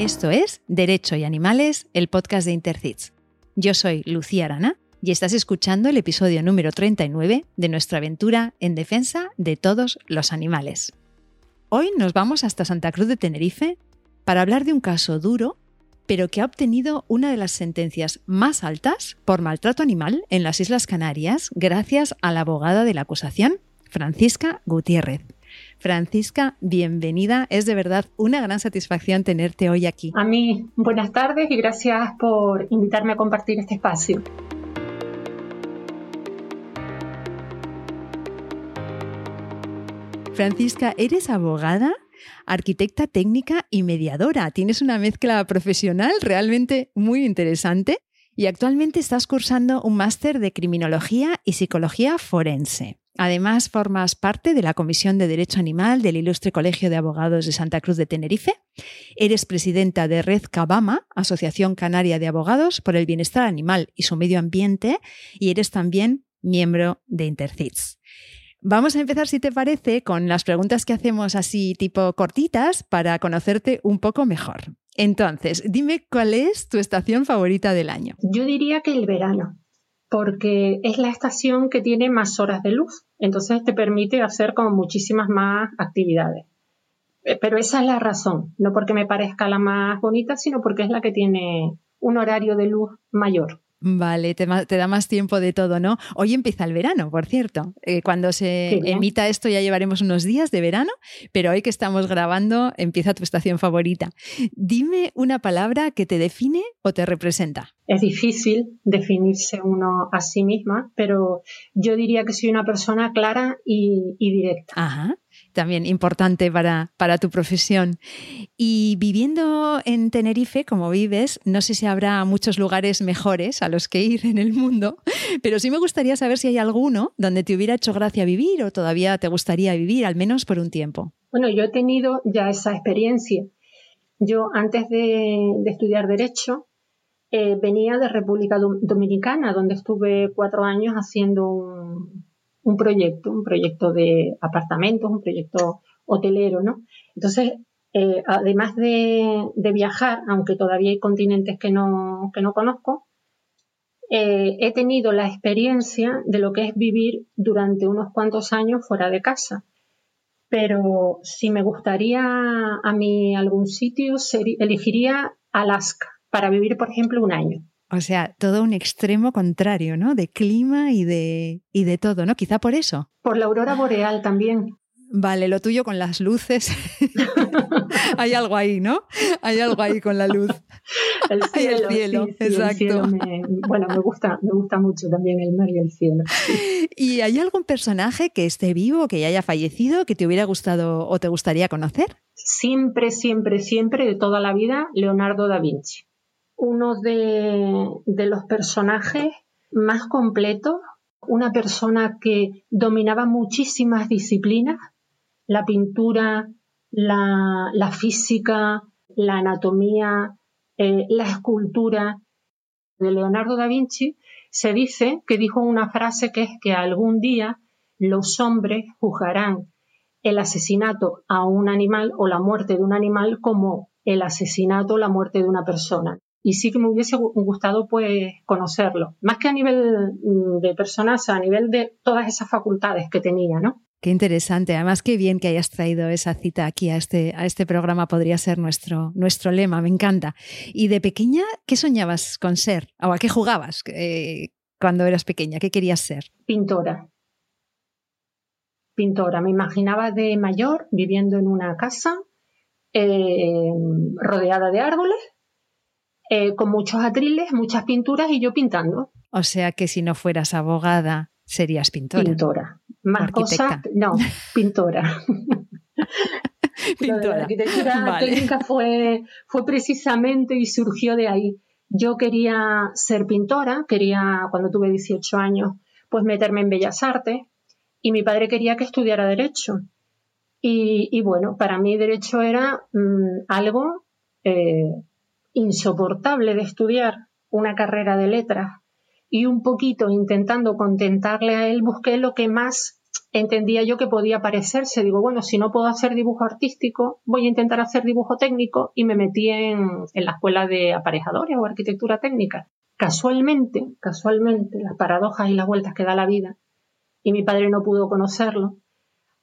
Esto es Derecho y Animales, el podcast de Intercits. Yo soy Lucía Arana y estás escuchando el episodio número 39 de nuestra aventura en defensa de todos los animales. Hoy nos vamos hasta Santa Cruz de Tenerife para hablar de un caso duro, pero que ha obtenido una de las sentencias más altas por maltrato animal en las Islas Canarias gracias a la abogada de la acusación, Francisca Gutiérrez. Francisca, bienvenida. Es de verdad una gran satisfacción tenerte hoy aquí. A mí, buenas tardes y gracias por invitarme a compartir este espacio. Francisca, eres abogada, arquitecta técnica y mediadora. Tienes una mezcla profesional realmente muy interesante y actualmente estás cursando un máster de criminología y psicología forense. Además, formas parte de la Comisión de Derecho Animal del Ilustre Colegio de Abogados de Santa Cruz de Tenerife. Eres presidenta de Red Cabama, Asociación Canaria de Abogados por el Bienestar Animal y su Medio Ambiente, y eres también miembro de Intercits. Vamos a empezar, si te parece, con las preguntas que hacemos así tipo cortitas para conocerte un poco mejor. Entonces, dime cuál es tu estación favorita del año. Yo diría que el verano, porque es la estación que tiene más horas de luz, entonces te permite hacer como muchísimas más actividades. Eh, pero esa es la razón, no porque me parezca la más bonita, sino porque es la que tiene un horario de luz mayor. Vale, te, da más tiempo de todo, ¿no? Hoy empieza el verano, por cierto. Eh, cuando se emita esto ya llevaremos unos días de verano, pero hoy que estamos grabando empieza tu estación favorita. Dime una palabra que te define o te representa. Es difícil definirse uno a sí misma, pero yo diría que soy una persona clara y, y directa. Ajá también importante para, para tu profesión. Y viviendo en Tenerife, como vives, no sé si habrá muchos lugares mejores a los que ir en el mundo, pero sí me gustaría saber si hay alguno donde te hubiera hecho gracia vivir o todavía te gustaría vivir, al menos por un tiempo. Bueno, yo he tenido ya esa experiencia. Yo antes de, estudiar derecho eh, venía de República Dominicana, donde estuve cuatro años haciendo un, un proyecto, un proyecto de apartamentos, un proyecto hotelero, ¿no? Entonces, eh, además de, viajar, aunque todavía hay continentes que no, que no conozco, eh, he tenido la experiencia de lo que es vivir durante unos cuantos años fuera de casa. Pero si me gustaría a mí algún sitio, elegiría Alaska para vivir, por ejemplo, un año. O sea, todo un extremo contrario, ¿no? De clima y de, y de todo, ¿no? Quizá por eso. Por la aurora boreal también. Vale, lo tuyo con las luces. Hay algo ahí, ¿no? Hay algo ahí con la luz. El cielo, exacto. bueno, me gusta, me gusta mucho también el mar y el cielo. ¿Y hay algún personaje que esté vivo, que ya haya fallecido, que te hubiera gustado o te gustaría conocer? Siempre, siempre, siempre, de toda la vida, Leonardo da Vinci uno de, los personajes más completos, una persona que dominaba muchísimas disciplinas, la pintura, la, física, la anatomía, eh, la escultura. De Leonardo da Vinci se dice que dijo una frase que es que algún día los hombres juzgarán el asesinato a un animal o la muerte de un animal como el asesinato o la muerte de una persona y sí que me hubiese gustado pues conocerlo, más que a nivel mm, de personas, a nivel de todas esas facultades que tenía, ¿no? Qué interesante. Además, qué bien que hayas traído esa cita aquí a este, a este programa. Podría ser nuestro, nuestro lema. Me encanta. ¿Y de pequeña qué soñabas con ser? ¿O a qué jugabas eh, cuando eras pequeña? ¿Qué querías ser? Pintora. Pintora. Me imaginaba de mayor viviendo en una casa eh, rodeada de árboles eh, con muchos atriles, muchas pinturas y yo pintando. O sea que si no fueras abogada, serías pintora. Pintora. Más cosas, no, pintora. pintora. la arquitectura técnica fue, fue precisamente y surgió de ahí. Yo quería ser pintora, quería, cuando tuve 18 años, pues meterme en Bellas Artes y mi padre quería que estudiara Derecho. Y, bueno, para mí Derecho era mm, algo eh, insoportable de estudiar una carrera de letras y un poquito intentando contentarle a él, busqué lo que más entendía yo que podía parecerse. Digo, bueno, si no puedo hacer dibujo artístico, voy a intentar hacer dibujo técnico y me metí en, en la escuela de aparejadores o arquitectura técnica. Casualmente, casualmente, las paradojas y las vueltas que da la vida, y mi padre no pudo conocerlo,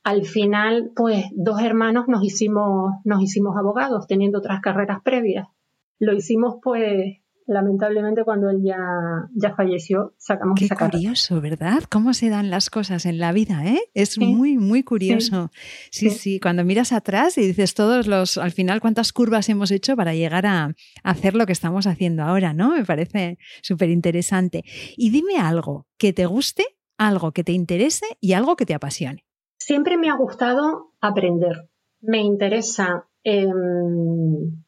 al final, pues dos hermanos nos hicimos, nos hicimos abogados, teniendo otras carreras previas. Lo hicimos, pues, lamentablemente cuando él ya, ya falleció, sacamos Qué curioso, ¿verdad? Cómo se dan las cosas en la vida, ¿eh? Es muy, muy curioso. Sí. sí. cuando miras atrás y dices todos los, al final, cuántas curvas hemos hecho para llegar a, hacer lo que estamos haciendo ahora, ¿no? Me parece súper interesante. Y dime algo que te guste, algo que te interese y algo que te apasione. Siempre me ha gustado aprender. Me interesa em,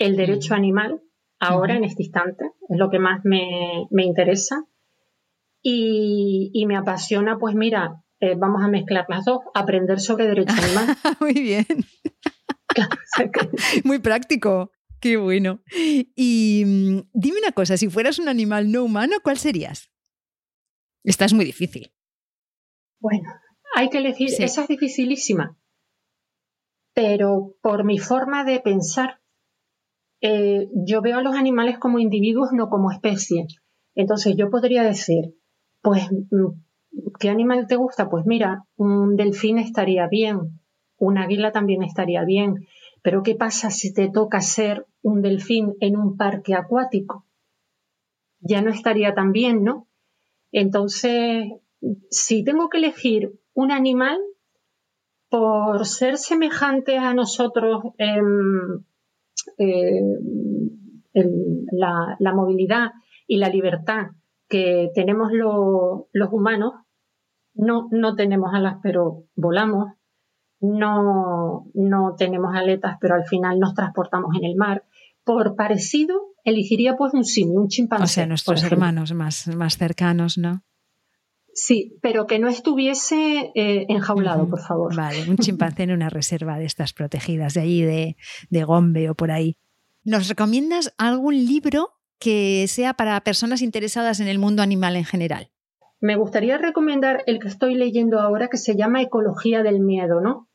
el derecho animal, ahora en este instante, es lo que más me, interesa. Y, me apasiona, pues mira, eh, vamos a mezclar las dos, aprender sobre derecho animal. Muy bien. Muy práctico. Qué bueno. Y mm, dime una cosa, si fueras un animal no humano, ¿cuál serías? Esta es muy difícil. Bueno, hay que elegir, esa es dificilísima, pero por mi forma de pensar, eh, yo veo a los animales como individuos, no como especies. Entonces yo podría decir, pues, mm, ¿qué animal te gusta? Pues mira, un delfín estaría bien, un águila también estaría bien, pero ¿qué pasa si te toca ser un delfín en un parque acuático? Ya no estaría tan bien, ¿no? Entonces, si tengo que elegir un animal por ser semejante a nosotros en, la, movilidad y la libertad que tenemos los humanos, no, no tenemos alas pero volamos, no, no tenemos aletas pero al final nos transportamos en el mar. Por parecido, elegiría pues un simio, un chimpancé. O sea, nuestros hermanos más, más cercanos, ¿no? Sí, pero que no estuviese eh, enjaulado, por favor. Vale, un chimpancé en una reserva de estas protegidas, de allí, de, de Gombe o por ahí. ¿Nos recomiendas algún libro que sea para personas interesadas en el mundo animal en general? Me gustaría recomendar el que estoy leyendo ahora, que se llama Ecología del Miedo, ¿no?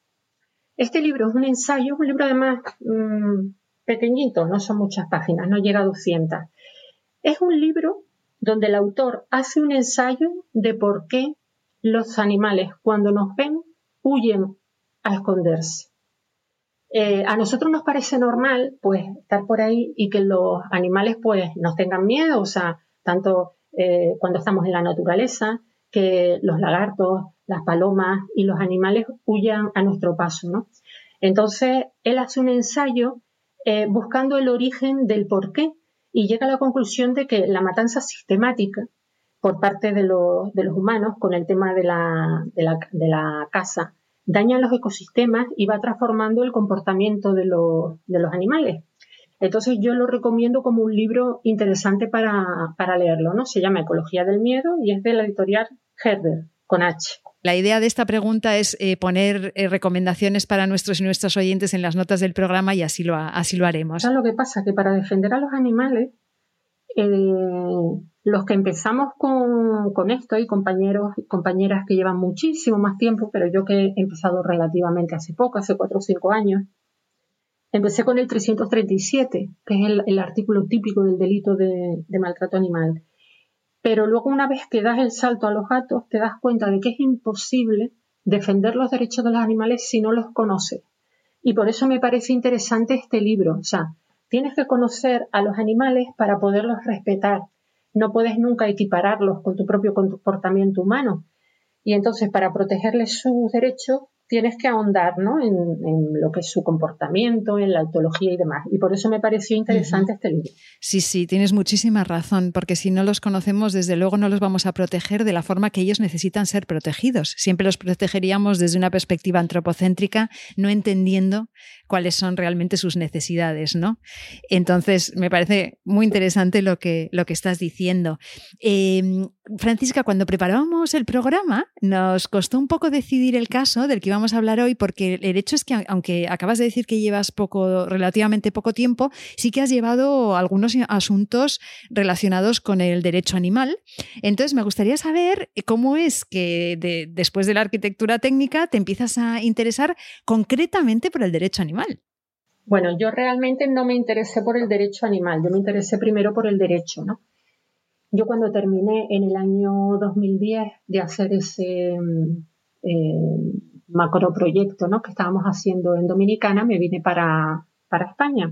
Este libro es un ensayo, un libro además mmm, pequeñito, no son muchas páginas, no llega a 200. Es un libro donde el autor hace un ensayo de por qué los animales cuando nos ven huyen a esconderse. Eh, a nosotros nos parece normal pues estar por ahí y que los animales pues nos tengan miedo, o sea, tanto eh, cuando estamos en la naturaleza, que los lagartos, las palomas y los animales huyan a nuestro paso, ¿no? Entonces, él hace un ensayo eh, buscando el origen del por qué y llega a la conclusión de que la matanza sistemática por parte de, los humanos con el tema de la, de la, caza daña los ecosistemas y va transformando el comportamiento de los, animales. Entonces yo lo recomiendo como un libro interesante para, para, leerlo, ¿no? Se llama Ecología del Miedo y es de la editorial Herder, con H. La idea de esta pregunta es eh, poner eh, recomendaciones para nuestros y nuestras oyentes en las notas del programa y así lo, así lo haremos. ¿Sabes lo que pasa? Que para defender a los animales, eh, los que empezamos con, esto, hay compañeros y compañeras que llevan muchísimo más tiempo, pero yo que he empezado relativamente hace poco, hace cuatro o cinco años, empecé con el 337, que es el, artículo típico del delito de maltrato animal. Pero luego una vez que das el salto a los gatos, te das cuenta de que es imposible defender los derechos de los animales si no los conoces. Y por eso me parece interesante este libro. O sea, tienes que conocer a los animales para poderlos respetar. No puedes nunca equipararlos con tu propio comportamiento humano. Y entonces, para protegerles sus derechos, tienes que ahondar ¿no? en, lo que es su comportamiento, en la autología y demás. Y por eso me pareció interesante este libro. Sí, sí, tienes muchísima razón, porque si no los conocemos, desde luego no los vamos a proteger de la forma que ellos necesitan ser protegidos. Siempre los protegeríamos desde una perspectiva antropocéntrica, no entendiendo cuáles son realmente sus necesidades, ¿no? Entonces, me parece muy interesante lo que, lo que estás diciendo. Em, Francisca, cuando preparábamos el programa, nos costó un poco decidir el caso del que íbamos a hablar hoy, porque el hecho es que, aunque acabas de decir que llevas poco, relativamente poco tiempo, sí que has llevado algunos asuntos relacionados con el derecho animal. Entonces, me gustaría saber cómo es que después de la arquitectura técnica te empiezas a interesar concretamente por el derecho animal. Bueno, yo realmente no me interesé por el derecho animal, yo me interesé primero por el derecho, ¿no? Yo cuando terminé en el año 2010 de hacer ese mm, eh, macro proyecto ¿no? que estábamos haciendo en Dominicana, me vine para, España.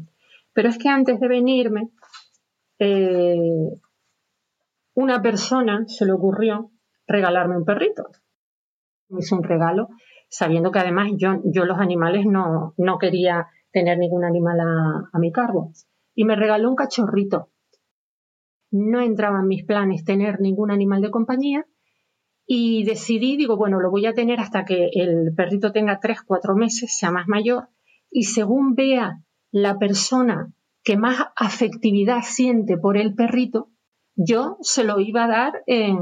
Pero es que antes de venirme, eh, una persona se le ocurrió regalarme un perrito. Me hizo un regalo, sabiendo que además yo, yo los animales no, no quería tener ningún animal a, a mi cargo. Y me regaló un cachorrito no entraba en mis planes tener ningún animal de compañía y decidí, digo, bueno, lo voy a tener hasta que el perrito tenga tres, cuatro meses, sea más mayor y según vea la persona que más afectividad siente por el perrito, yo se lo iba a dar eh,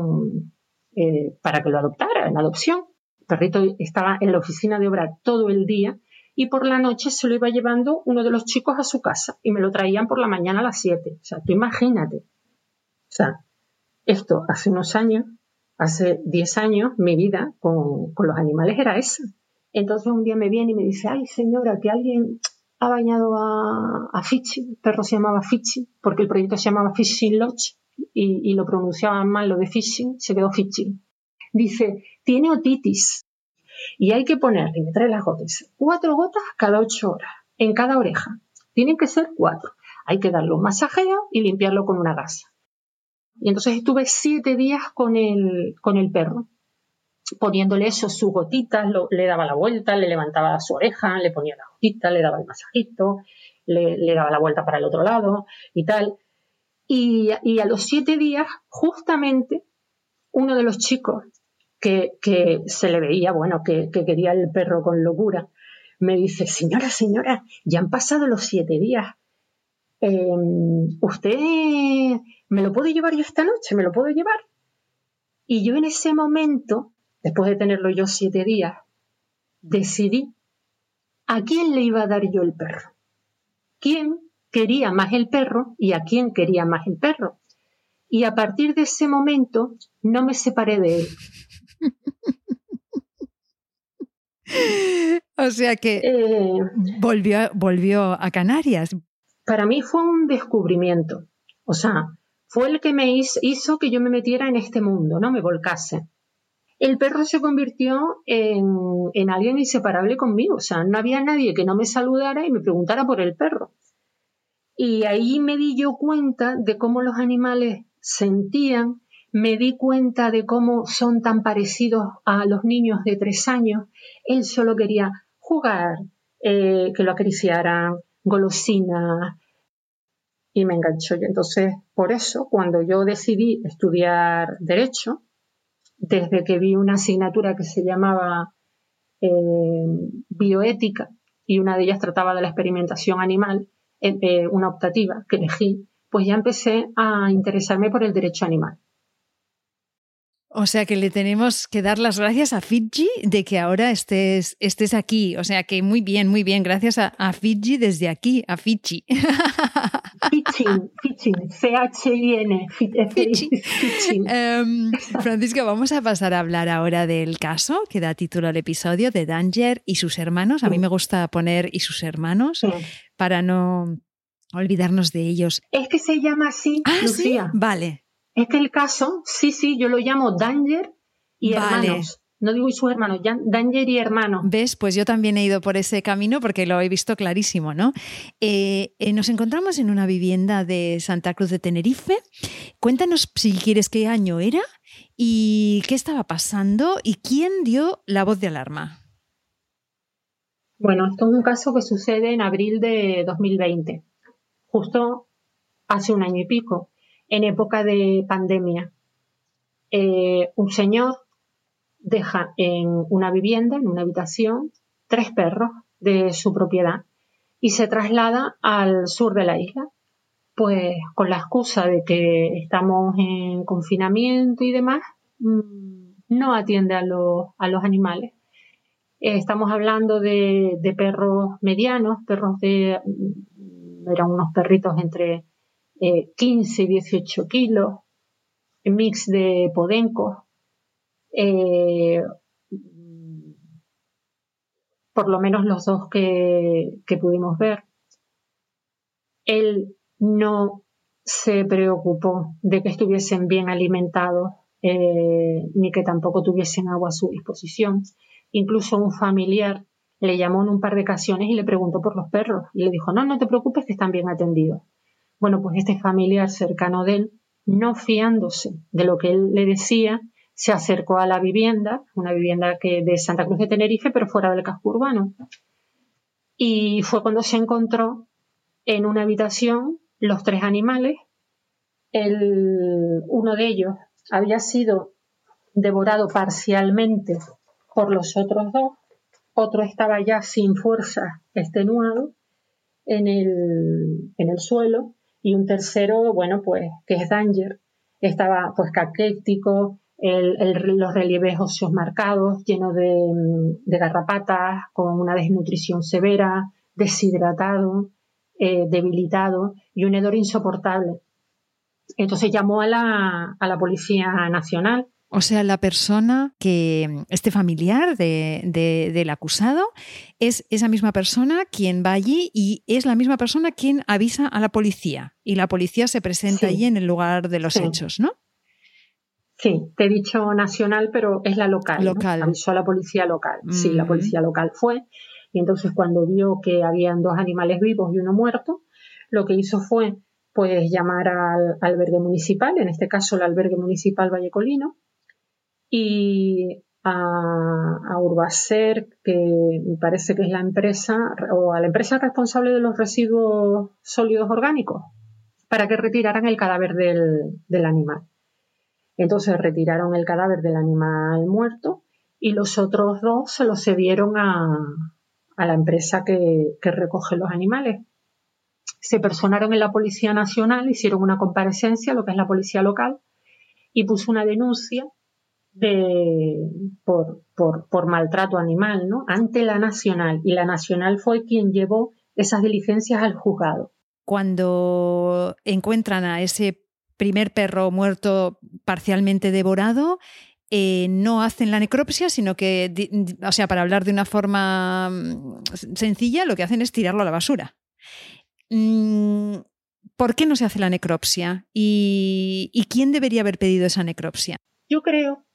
para que lo adoptara, en adopción. El perrito estaba en la oficina de obra todo el día y por la noche se lo iba llevando uno de los chicos a su casa y me lo traían por la mañana a las 7. O sea, tú imagínate. O sea, esto hace unos años, hace 10 años, mi vida con, los animales era esa. Entonces un día me viene y me dice, ay señora, que alguien ha bañado a, a Fichi, el perro se llamaba Fichi, porque el proyecto se llamaba Fishing Lodge y, lo pronunciaban mal lo de fishing, se quedó Fichi. Dice, tiene otitis y hay que ponerle, me trae las gotas, cuatro gotas cada ocho horas, en cada oreja. Tienen que ser cuatro. Hay que darle un masajeo y limpiarlo con una gasa. Y entonces estuve siete días con el, con el perro, poniéndole eso, sus gotitas, le daba la vuelta, le levantaba su oreja, le ponía la gotita, le daba el masajito, le, daba la vuelta para el otro lado y tal. Y, a los siete días, justamente, uno de los chicos que, se le veía, bueno, que, que, quería el perro con locura, me dice, señora, señora, ya han pasado los siete días. Em, ¿Usted ¿me lo puedo llevar yo esta noche? ¿Me lo puedo llevar? Y yo en ese momento, después de tenerlo yo siete días, decidí a quién le iba a dar yo el perro. ¿Quién quería más el perro y a quién quería más el perro? Y a partir de ese momento no me separé de él. o sea que eh, volvió, volvió a Canarias. Para mí fue un descubrimiento. O sea, fue el que me hizo, que yo me metiera en este mundo, ¿no? Me volcase. El perro se convirtió en, en alguien inseparable conmigo, o sea, no había nadie que no me saludara y me preguntara por el perro. Y ahí me di yo cuenta de cómo los animales sentían, me di cuenta de cómo son tan parecidos a los niños de tres años. Él solo quería jugar, eh, que lo acariciaran, golosinas, y me enganchó. Y entonces, por eso, cuando yo decidí estudiar Derecho, desde que vi una asignatura que se llamaba eh, Bioética y una de ellas trataba de la experimentación animal, eh, eh, una optativa que elegí, pues ya empecé a interesarme por el derecho animal. O sea que le tenemos que dar las gracias a Fiji de que ahora estés, estés aquí. O sea que muy bien, muy bien. Gracias a, Fiji desde aquí, a Fiji. Fiji, Fiji, C-H-I-N. Um, Francisco, vamos a pasar a hablar ahora del caso que da título al episodio de Danger y sus hermanos. A mí me gusta poner y sus hermanos para no olvidarnos de ellos. Es que se llama así, ah, Lucía. Vale. Es que el caso, sí, sí, yo lo llamo Danger y hermanos. No digo y sus hermanos, Danger y hermanos. ¿Ves? Pues yo también he ido por ese camino porque lo he visto clarísimo, ¿no? Eh, eh, nos encontramos en una vivienda de Santa Cruz de Tenerife. Cuéntanos si quieres qué año era y qué estaba pasando y quién dio la voz de alarma. Bueno, esto es un caso que sucede en abril de 2020, justo hace un año y pico en época de pandemia. Eh, un señor deja en una vivienda, en una habitación, tres perros de su propiedad y se traslada al sur de la isla, pues con la excusa de que estamos en confinamiento y demás, mm, no atiende a los, a los animales. Eh, estamos hablando de, perros medianos, perros de, eran unos perritos entre 15 y 18 kilos, mix de podencos, por lo menos los dos que, que pudimos ver. Él no se preocupó de que estuviesen bien alimentados eh, ni que tampoco tuviesen agua a su disposición. Incluso un familiar le llamó en un par de ocasiones y le preguntó por los perros y le dijo, no, no te preocupes que están bien atendidos. Bueno, pues este familiar cercano de él, no fiándose de lo que él le decía, se acercó a la vivienda, una vivienda que de Santa Cruz de Tenerife, pero fuera del casco urbano. Y fue cuando se encontró en una habitación los tres animales. El, uno de ellos había sido devorado parcialmente por los otros dos, otro estaba ya sin fuerza, extenuado, en el, en el suelo, y un tercero, bueno, pues, que es Danger, estaba pues caquético, los relieves óseos marcados, lleno de, de, garrapatas, con una desnutrición severa, deshidratado, eh, debilitado y un hedor insoportable. Entonces llamó a la, a la Policía Nacional. O sea, la persona que, este familiar del acusado, es esa misma persona quien va allí y es la misma persona quien avisa a la policía. Y la policía se presenta allí en el lugar de los hechos, ¿no? Sí, te he dicho nacional, pero es la local. Local. Avisó a la policía local. Sí, la mm. policía local fue y entonces cuando vio que habían dos animales vivos y uno muerto, lo que hizo fue pues llamar al albergue municipal, en este caso el albergue municipal Vallecolino, y a, a, Urbacer, que me parece que es la empresa, o a la empresa responsable de los residuos sólidos orgánicos, para que retiraran el cadáver del, del animal. Entonces retiraron el cadáver del animal muerto y los otros dos se los cedieron a, a la empresa que, recoge los animales. Se personaron en la Policía Nacional, hicieron una comparecencia, lo que es la policía local, y puso una denuncia de, por, por, maltrato animal ¿no? ante la Nacional. Y la Nacional fue quien llevó esas diligencias al juzgado. Cuando encuentran a ese primer perro muerto parcialmente devorado, eh, no hacen la necropsia, sino que, o sea, para hablar de una forma mm, sencilla, lo que hacen es tirarlo a la basura. Mm, ¿Por qué no se hace la necropsia? ¿Y, quién debería haber pedido esa necropsia? Yo creo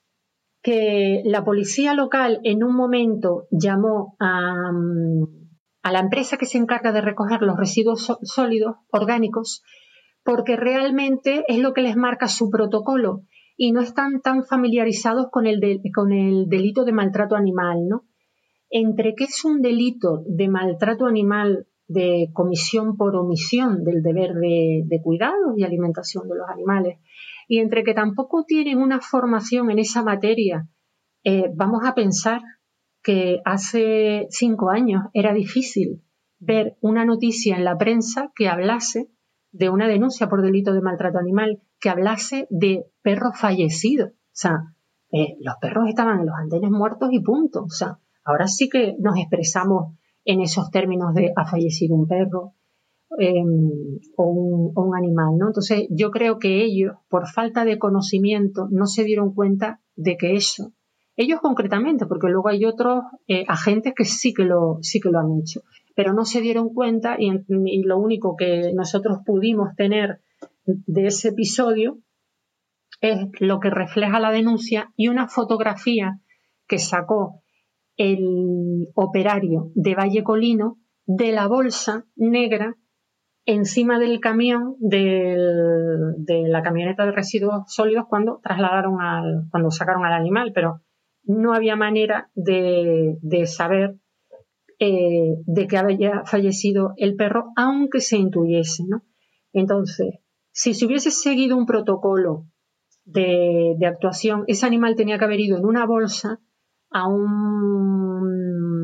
que la policía local en un momento llamó a, mm, a la empresa que se encarga de recoger los residuos sólidos orgánicos porque realmente es lo que les marca su protocolo y no están tan familiarizados con el, delito de maltrato animal, ¿no? Entre qué es un delito de maltrato animal de comisión por omisión del deber de, cuidado y alimentación de los animales y entre que tampoco tienen una formación en esa materia, eh, vamos a pensar que hace cinco años era difícil ver una noticia en la prensa que hablase de una denuncia por delito de maltrato animal que hablase de perros fallecidos. O sea, eh, los perros estaban en los andenes muertos y punto. O sea, ahora sí que nos expresamos en esos términos de ha fallecido un perro em, o, un, animal, ¿no? Entonces, yo creo que ellos, por falta de conocimiento, no se dieron cuenta de que eso, ellos concretamente, porque luego hay otros eh, agentes que sí que lo, sí que lo han hecho, pero no se dieron cuenta y, y lo único que nosotros pudimos tener de ese episodio es lo que refleja la denuncia y una fotografía que sacó el operario de Valle Colino de la bolsa negra encima del camión de la camioneta de residuos sólidos cuando trasladaron al, cuando sacaron al animal, pero no había manera de, saber eh, de que había fallecido el perro, aunque se intuyese, ¿no? Entonces, si se hubiese seguido un protocolo de, actuación, ese animal tenía que haber ido en una bolsa a un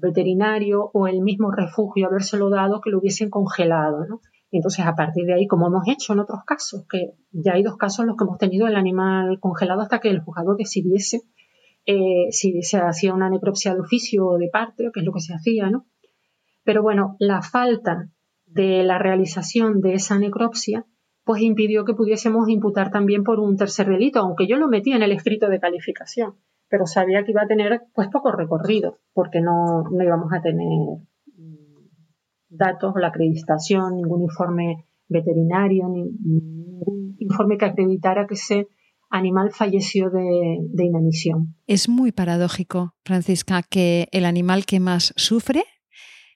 veterinario o el mismo refugio habérselo dado que lo hubiesen congelado, ¿no? entonces, a partir de ahí, como hemos hecho en otros casos, que ya hay dos casos en los que hemos tenido el animal congelado hasta que el juzgado decidiese eh, si se hacía una necropsia de oficio o de parte, que es lo que se hacía, ¿no? Pero bueno, la falta de la realización de esa necropsia pues impidió que pudiésemos imputar también por un tercer delito, aunque yo lo metí en el escrito de calificación, pero sabía que iba a tener pues poco recorrido, porque no, no íbamos a tener datos, la acreditación, ningún informe veterinario, ningún informe que acreditara que ese animal falleció de, de inanición. Es muy paradójico, Francisca, que el animal que más sufre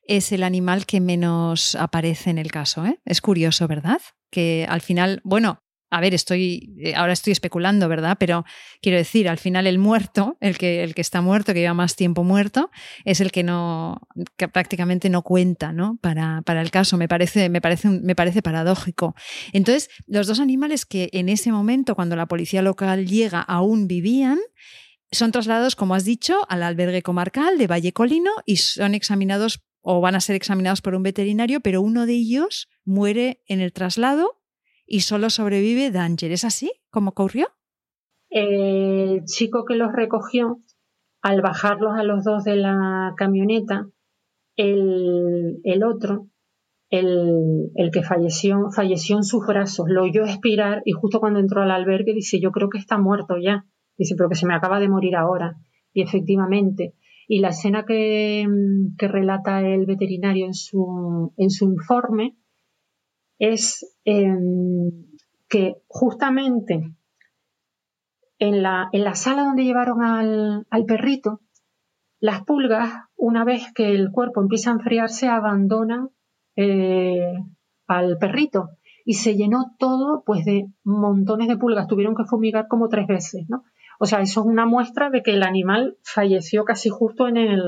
es el animal que menos aparece en el caso. ¿eh? Es curioso, ¿verdad? Que al final, bueno, a ver, estoy, eh, ahora estoy especulando, ¿verdad? Pero quiero decir, al final el muerto, el que, el que está muerto, que lleva más tiempo muerto, es el que no, que prácticamente no cuenta, ¿no? Para, para el caso. Me parece, me, parece, me parece paradójico. Entonces, los dos animales que en ese momento, cuando la policía local llega, aún vivían, son trasladados, como has dicho, al albergue comarcal de Valle Colino y son examinados o van a ser examinados por un veterinario, pero uno de ellos muere en el traslado y solo sobrevive Danger. ¿Es así como ocurrió? El chico que los recogió, al bajarlos a los dos de la camioneta, el, otro, el, el, que falleció, falleció en sus brazos, lo oyó expirar y justo cuando entró al albergue dice, yo creo que está muerto ya. Dice, pero que se me acaba de morir ahora. Y efectivamente, y la escena que, relata el veterinario en su, en su informe es em, que justamente en la, en la, sala donde llevaron al, al, perrito, las pulgas, una vez que el cuerpo empieza a enfriarse, abandonan eh, al perrito y se llenó todo pues de montones de pulgas. Tuvieron que fumigar como tres veces, ¿no? O sea, eso es una muestra de que el animal falleció casi justo en el,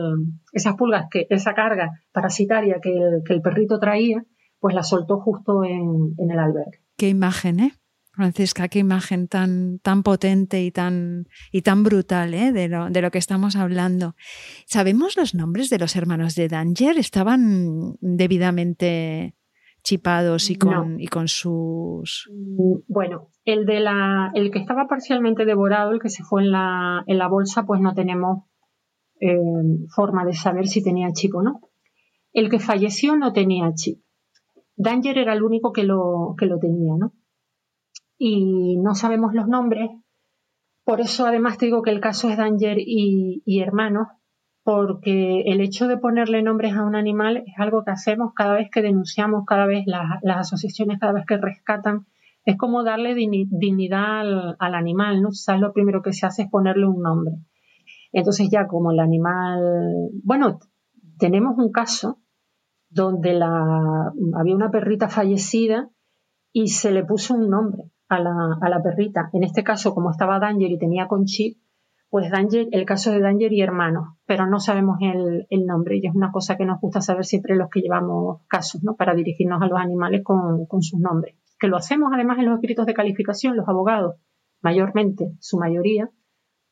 esas pulgas, que esa carga parasitaria que el, perrito traía, pues la soltó justo en, el albergue. Qué imagen, ¿eh? Francisca, qué imagen tan, tan potente y tan, y tan brutal ¿eh? de, lo, de, lo, que estamos hablando. ¿Sabemos los nombres de los hermanos de Danger? ¿Estaban debidamente chipados y con, y con sus... Bueno, el, de la, el que estaba parcialmente devorado, el que se fue en la, en la bolsa, pues no tenemos eh, forma de saber si tenía chip o no. El que falleció no tenía chip. Danger era el único que lo, que lo tenía, ¿no? Y no sabemos los nombres. Por eso, además, te digo que el caso es Danger y, hermanos, porque el hecho de ponerle nombres a un animal es algo que hacemos cada vez que denunciamos, cada vez las asociaciones, cada vez que rescatan. Es como darle dignidad al, animal, ¿no? O lo primero que se hace es ponerle un nombre. Entonces ya como el animal, bueno, tenemos un caso donde la, había una perrita fallecida y se le puso un nombre a la, perrita. En este caso, como estaba Danger y tenía con chip, pues Danger, el caso de Danger y hermanos, pero no sabemos el, nombre y es una cosa que nos gusta saber siempre los que llevamos casos, ¿no? Para dirigirnos a los animales con, con sus nombres. Que lo hacemos además en los escritos de calificación, los abogados, mayormente, su mayoría,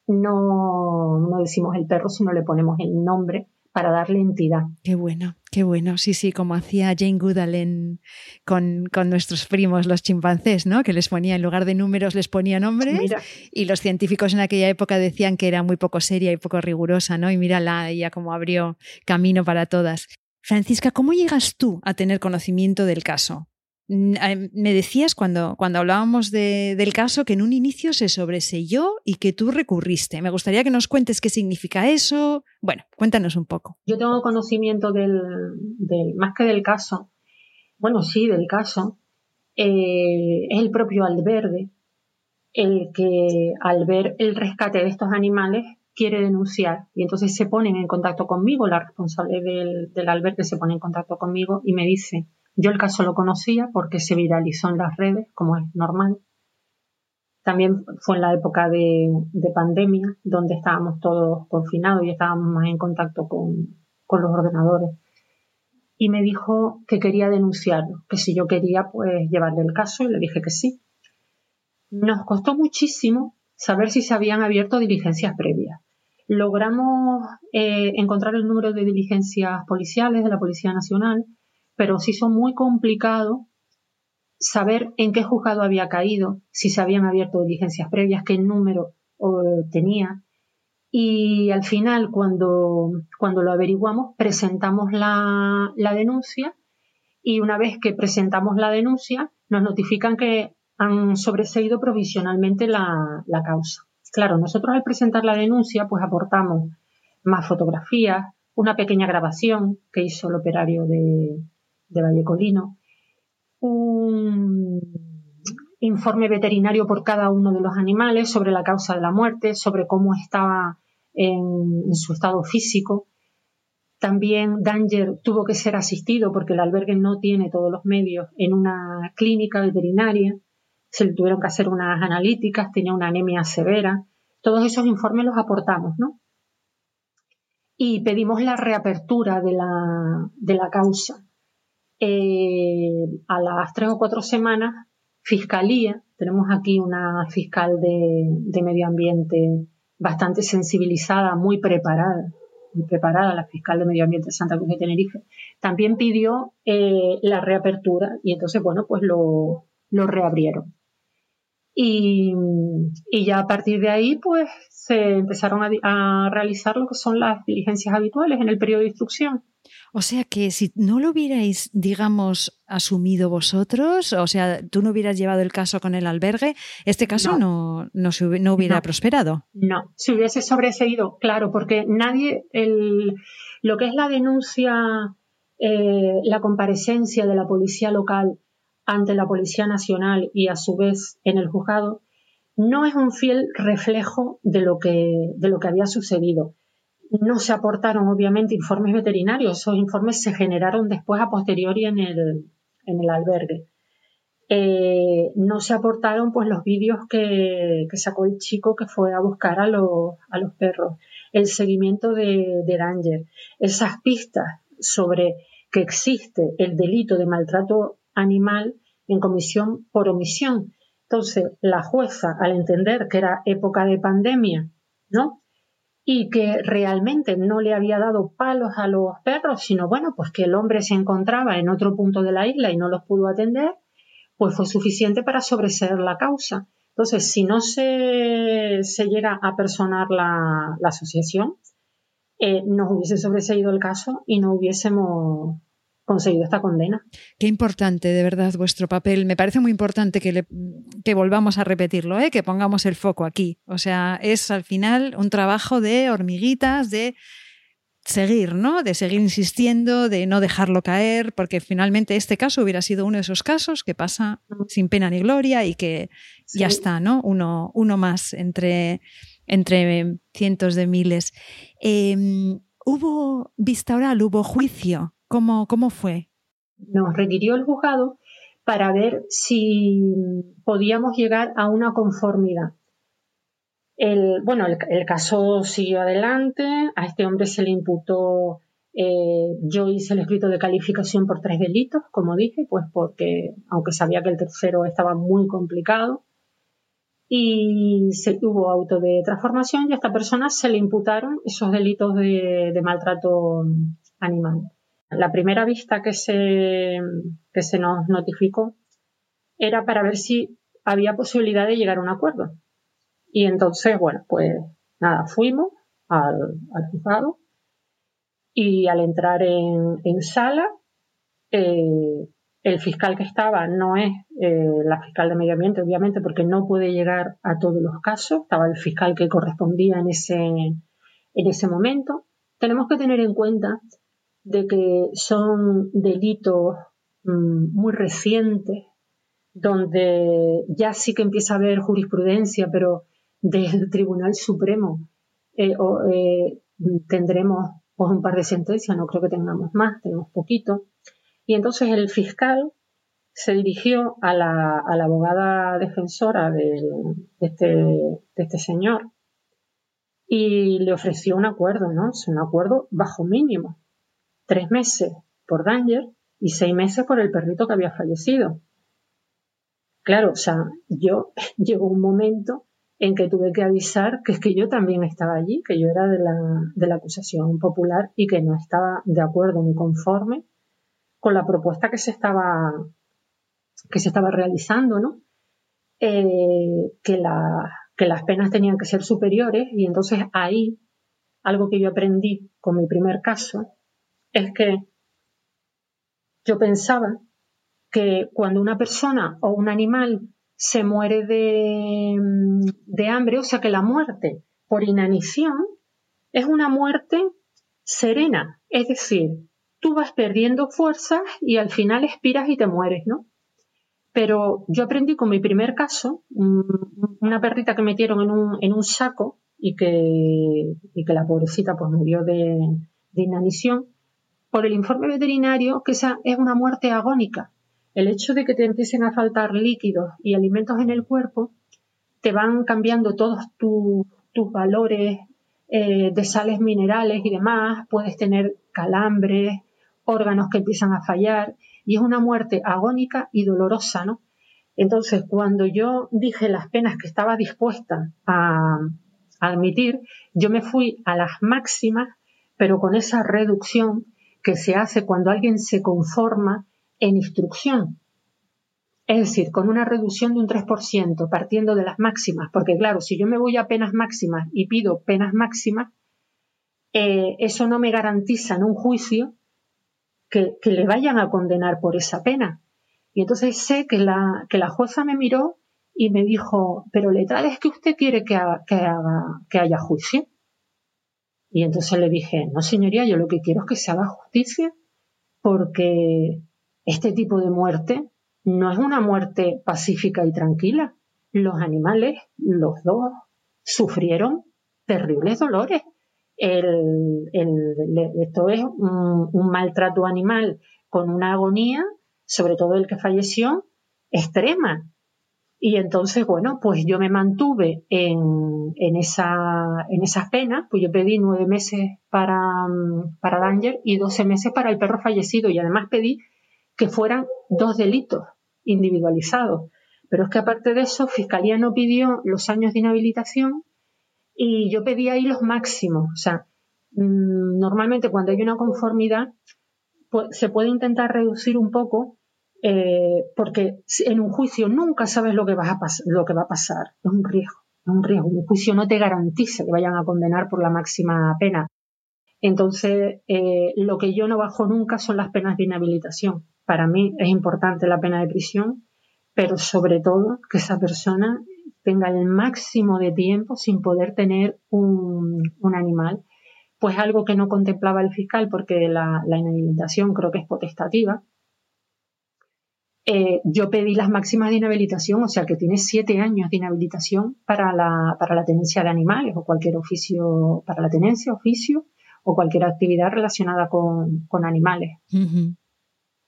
no, no decimos el perro, sino le ponemos el nombre para darle entidad. Qué bueno, qué bueno. Sí, sí, como hacía Jane Goodall con, nuestros primos, los chimpancés, ¿no? Que les ponía, en lugar de números, les ponía nombres. Y los científicos en aquella época decían que era muy poco seria y poco rigurosa, ¿no? Y mírala, ella como abrió camino para todas. Francisca, ¿cómo llegas tú a tener conocimiento del caso? Me decías cuando, cuando hablábamos del caso que en un inicio se sobreselló y que tú recurriste. Me gustaría que nos cuentes qué significa eso. Bueno, cuéntanos un poco. Yo tengo conocimiento del, más que del caso, bueno, sí, del caso, eh, es el propio albergue el que al ver el rescate de estos animales quiere denunciar y entonces se ponen en contacto conmigo, la responsable del, del albergue se pone en contacto conmigo y me dice, yo el caso lo conocía porque se viralizó en las redes, como es normal. También fue en la época de, pandemia, donde estábamos todos confinados y estábamos más en contacto con, los ordenadores. Y me dijo que quería denunciarlo, que si yo quería pues llevarle el caso y le dije que sí. Nos costó muchísimo saber si se habían abierto diligencias previas. Logramos eh, encontrar el número de diligencias policiales de la Policía Nacional pero se hizo muy complicado saber en qué juzgado había caído, si se habían abierto diligencias previas, qué número tenía. Y al final, cuando, cuando lo averiguamos, presentamos la, denuncia y una vez que presentamos la denuncia, nos notifican que han sobreseído provisionalmente la, causa. Claro, nosotros al presentar la denuncia, pues aportamos más fotografías, una pequeña grabación que hizo el operario de, de Vallecolino, un informe veterinario por cada uno de los animales sobre la causa de la muerte, sobre cómo estaba en, su estado físico. También Danger tuvo que ser asistido porque el albergue no tiene todos los medios en una clínica veterinaria. Se le tuvieron que hacer unas analíticas, tenía una anemia severa. Todos esos informes los aportamos, ¿no? Y pedimos la reapertura de la, de la causa. Eh, a las tres o cuatro semanas, Fiscalía, tenemos aquí una fiscal de, medio ambiente bastante sensibilizada, muy preparada, muy preparada, la fiscal de Medio Ambiente de Santa Cruz de Tenerife, también pidió eh, la reapertura y entonces, bueno, pues lo, lo reabrieron. Y, y, ya a partir de ahí, pues se empezaron a, a, realizar lo que son las diligencias habituales en el periodo de instrucción. O sea que si no lo hubierais, digamos, asumido vosotros, o sea, tú no hubieras llevado el caso con el albergue, este caso no, no, no hubiera prosperado. No, si hubiese sobreseído, claro, porque nadie, el, lo que es la denuncia, eh, la comparecencia de la policía local ante la Policía Nacional y a su vez en el juzgado, no es un fiel reflejo de lo que, de lo que había sucedido. No se aportaron, obviamente, informes veterinarios. Esos informes se generaron después a posteriori en el, en el albergue. Eh, no se aportaron pues los vídeos que, sacó el chico que fue a buscar a los, a los perros, el seguimiento de, de esas pistas sobre que existe el delito de maltrato animal en comisión por omisión. Entonces, la jueza, al entender que era época de pandemia, ¿no? Y que realmente no le había dado palos a los perros, sino bueno, pues que el hombre se encontraba en otro punto de la isla y no los pudo atender, pues fue suficiente para sobreseer la causa. Entonces, si no se, se llega a personar la, asociación, eh, nos hubiese sobreseído el caso y no hubiésemos conseguido esta condena. Qué importante, de verdad, vuestro papel. Me parece muy importante que, que volvamos a repetirlo, ¿eh? que pongamos el foco aquí. O sea, es al final un trabajo de hormiguitas, de seguir, ¿no? De seguir insistiendo, de no dejarlo caer, porque finalmente este caso hubiera sido uno de esos casos que pasa sin pena ni gloria y que ya está, ¿no? Uno, uno más entre, entre cientos de miles. Em, ¿Hubo vista oral, hubo juicio? ¿Cómo, fue? Nos requirió el juzgado para ver si podíamos llegar a una conformidad. El, bueno, el, caso siguió adelante, a este hombre se le imputó, eh, yo hice el escrito de calificación por tres delitos, como dije, pues porque, aunque sabía que el tercero estaba muy complicado, y se, hubo auto de transformación y a esta persona se le imputaron esos delitos de maltrato animal. La primera vista que se, que se nos notificó era para ver si había posibilidad de llegar a un acuerdo. Y entonces, bueno, pues nada, fuimos al, juzgado y al entrar en, sala, eh, el fiscal que estaba no es eh, la fiscal de medio ambiente, obviamente, porque no puede llegar a todos los casos. Estaba el fiscal que correspondía en ese, en ese momento. Tenemos que tener en cuenta de que son delitos mm, muy recientes, donde ya sí que empieza a haber jurisprudencia, pero del Tribunal Supremo eh, eh, tendremos pues, un par de sentencias, no creo que tengamos más, tenemos poquito. Y entonces el fiscal se dirigió a la, abogada defensora este, de, este, señor y le ofreció un acuerdo, ¿no? Un acuerdo bajo mínimo tres meses por Danger y seis meses por el perrito que había fallecido. Claro, o sea, yo llegó un momento en que tuve que avisar que es que yo también estaba allí, que yo era de la, de la acusación popular y que no estaba de acuerdo ni conforme con la propuesta que se estaba, que se estaba realizando, ¿no? Eh, que, la, que las penas tenían que ser superiores y entonces ahí algo que yo aprendí con mi primer caso, es que yo pensaba que cuando una persona o un animal se muere de, de hambre, o sea que la muerte por inanición es una muerte serena, es decir, tú vas perdiendo fuerzas y al final expiras y te mueres, ¿no? Pero yo aprendí con mi primer caso, una perrita que metieron en un, en un saco y que, y que la pobrecita pues murió de, de inanición, por el informe veterinario que esa es una muerte agónica. El hecho de que te empiecen a faltar líquidos y alimentos en el cuerpo te van cambiando todos tus valores eh, de sales minerales y demás, puedes tener calambres, órganos que empiezan a fallar y es una muerte agónica y dolorosa, ¿no? Entonces, cuando yo dije las penas que estaba dispuesta a, admitir, yo me fui a las máximas, pero con esa reducción que se hace cuando alguien se conforma en instrucción. Es decir, con una reducción de un 3%, partiendo de las máximas, porque claro, si yo me voy a penas máximas y pido penas máximas, eh, eso no me garantiza en un juicio que, le vayan a condenar por esa pena. Y entonces sé que la, que la jueza me miró y me dijo, pero letal es que usted quiere que, que, haya juicio. Y entonces le dije, no señoría, yo lo que quiero es que se haga justicia, porque este tipo de muerte no es una muerte pacífica y tranquila. Los animales, los dos, sufrieron terribles dolores el, esto es un, maltrato animal con una agonía, sobre todo el que falleció, extrema. Y entonces, bueno, pues yo me mantuve en, en, esa, en esas penas, pues yo pedí nueve meses para, para Danger y doce meses para el perro fallecido y además pedí que fueran dos delitos individualizados. Pero es que aparte de eso, Fiscalía no pidió los años de inhabilitación y yo pedí ahí los máximos. O sea, mm, normalmente cuando hay una conformidad, pues, se puede intentar reducir un poco, eh, porque en un juicio nunca sabes lo que, vas a lo va a pasar. Es un riesgo, es un riesgo. Un juicio no te garantiza que vayan a condenar por la máxima pena. Entonces, eh, lo que yo no bajo nunca son las penas de inhabilitación. Para mí es importante la pena de prisión, pero sobre todo que esa persona tenga el máximo de tiempo sin poder tener un, animal, pues algo que no contemplaba el fiscal porque la, inhabilitación creo que es potestativa. Eh, yo pedí las máximas de inhabilitación, o sea que tiene siete años de inhabilitación para la, para la tenencia de animales o cualquier oficio, para la tenencia, oficio o cualquier actividad relacionada con, animales.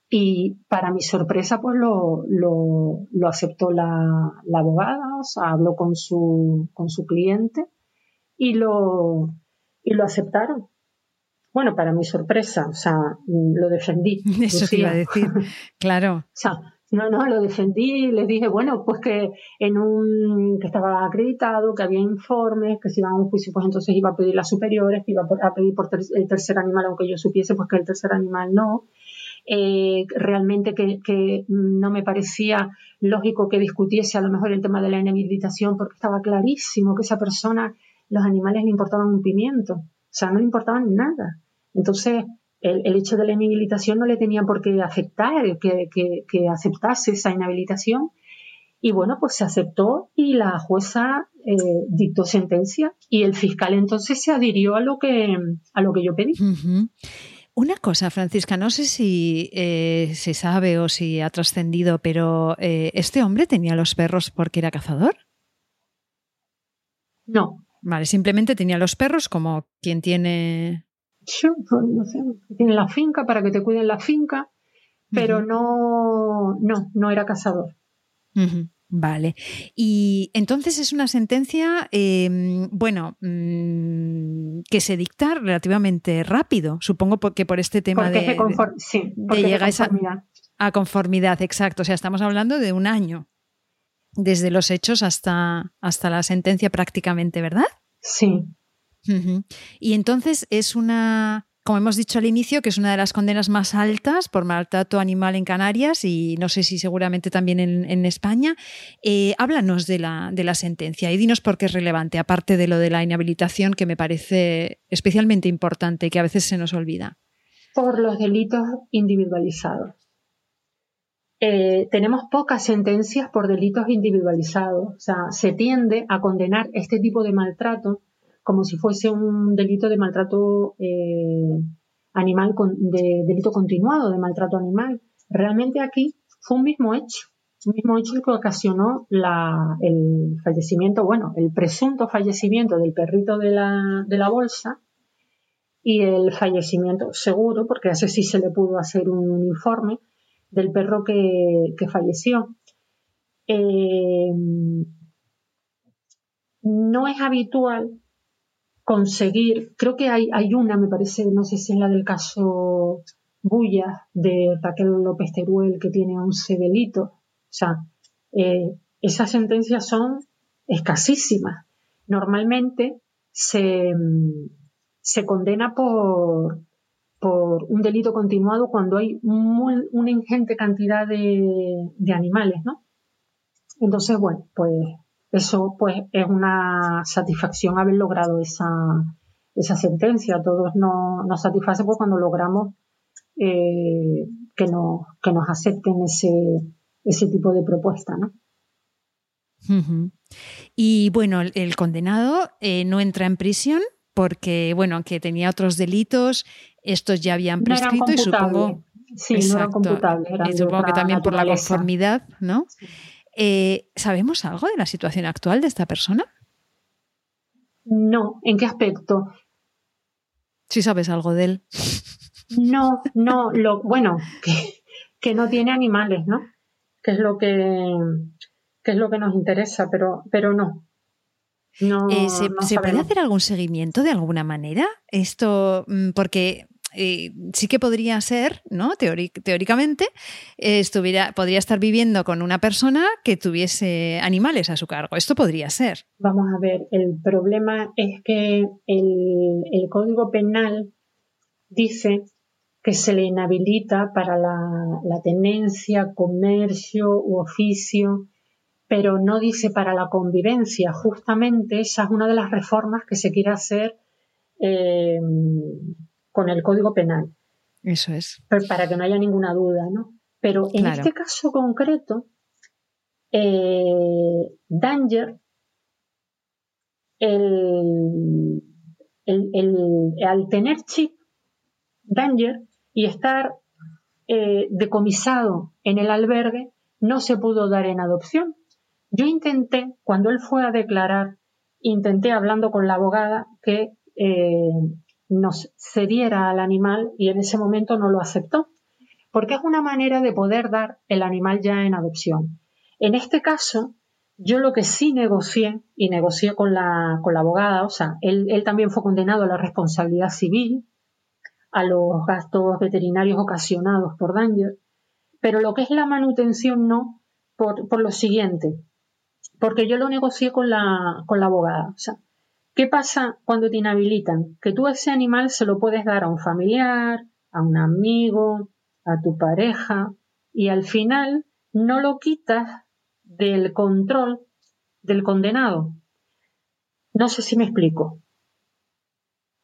Y para mi sorpresa, pues lo, lo, lo aceptó la, la, abogada, o sea, habló con su, con su cliente y lo, y lo aceptaron. Bueno, para mi sorpresa, o sea, lo defendí. Eso te iba a decir, claro. o sea, no, no, lo defendí y les dije, bueno, pues que en un, que estaba acreditado, que había informes, que si iban a un juicio, pues entonces iba a pedir las superiores, que iba a pedir por el tercer animal, aunque yo supiese, pues que el tercer animal no. Eh, realmente que, no me parecía lógico que discutiese a lo mejor el tema de la inhabilitación porque estaba clarísimo que esa persona, los animales le importaban un pimiento, sea, no le importaban nada. Entonces, el, hecho de la inhabilitación no le tenía por qué afectar, que, que, aceptase esa inhabilitación. Y bueno, pues se aceptó y la jueza eh, dictó sentencia y el fiscal entonces se adhirió a lo que, a lo que yo pedí. Una cosa, Francisca, no sé si eh, se sabe o si ha trascendido, pero eh, ¿este hombre tenía los perros porque era cazador? No. Vale, simplemente tenía los perros como quien tiene. Pues, no sé, tiene la finca para que te cuiden la finca, pero no, no, no era cazador. Vale. Y entonces es una sentencia, em, bueno, mm, que se dicta relativamente rápido, supongo que por este tema de, sí, de llegar a, conformidad, exacto. O sea, estamos hablando de un año, desde los hechos hasta, hasta la sentencia prácticamente, ¿verdad? Sí. Y entonces es una como hemos dicho al inicio, que es una de las condenas más altas por maltrato animal en Canarias y no sé si seguramente también en, España. Eh, háblanos de la, de la sentencia y dinos por qué es relevante, aparte de lo de la inhabilitación, que me parece especialmente importante, que a veces se nos olvida. Por los delitos individualizados. Eh, tenemos pocas sentencias por delitos individualizados. O sea, se tiende a condenar este tipo de maltrato como si fuese un delito de maltrato eh, animal, de delito continuado de maltrato animal. Realmente aquí fue un mismo hecho, un mismo hecho que ocasionó el fallecimiento, bueno, el presunto fallecimiento del perrito de la, de la bolsa y el fallecimiento seguro, porque a ese se le pudo hacer un informe, del perro que, falleció. Eh, no es habitual conseguir, creo que hay, hay una, me parece, no sé si es la del caso Bulla de Raquel López Teruel, que tiene 11 delitos. O sea, eh, esas sentencias son escasísimas. Normalmente se, se condena por, por un delito continuado cuando hay una ingente cantidad de, animales, ¿no? Entonces, bueno, pues eso pues es una satisfacción haber logrado esa, sentencia. todos nos, satisface pues, cuando logramos eh, que, nos, acepten ese, ese tipo de propuesta, ¿no? Y bueno, el, condenado eh, no entra en prisión porque, bueno, aunque tenía otros delitos, estos ya habían prescrito y supongo. Sí, no eran computables. y supongo que también por la conformidad, ¿no? Eh, ¿Sabemos algo de la situación actual de esta persona? No, ¿en qué aspecto? Sí sabes algo de él. No, no, lo, bueno, que, que no tiene animales, ¿no? Que es lo que, que es lo que nos interesa, pero, pero no, eh, ¿Se, puede hacer algún seguimiento de alguna manera? Esto, mm, porque eh, sí que podría ser, ¿no? teóricamente, eh, podría estar viviendo con una persona que tuviese animales a su cargo. Esto podría ser. Vamos a ver, el problema es que el, Código Penal dice que se le inhabilita para la, la tenencia, comercio u oficio pero no dice para la convivencia. Justamente esa es una de las reformas que se quiere hacer eh, con el Código Penal. Eso es. Para que no haya ninguna duda, ¿no? Pero en este caso concreto, eh, Danger, el, al tener chip Danger y estar eh, decomisado en el albergue, no se pudo dar en adopción yo intenté, cuando él fue a declarar, intenté hablando con la abogada que eh, nos cediera al animal y en ese momento no lo aceptó, porque es una manera de poder dar el animal ya en adopción. En este caso, yo lo que sí negocié, y negocié con la, con la abogada, o sea, él, él también fue condenado a la responsabilidad civil, a los gastos veterinarios ocasionados por Danger, pero lo que es la manutención no, por, por lo siguiente porque yo lo negocié con la, con la abogada. O sea, ¿qué pasa cuando te inhabilitan? Que tú ese animal se lo puedes dar a un familiar, a un amigo, a tu pareja, y al final no lo quitas del control del condenado. No sé si me explico.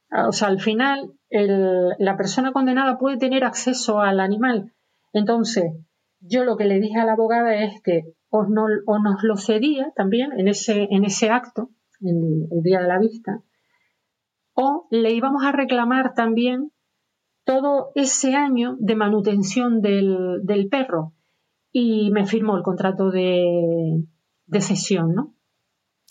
O sea, al final la persona condenada puede tener acceso al animal. Entonces, yo lo que le dije a la abogada es que o, nos lo cedía también en ese, en ese acto, en el, día de la vista, o le íbamos a reclamar también todo ese año de manutención del, perro y me firmó el contrato de, de cesión, ¿no?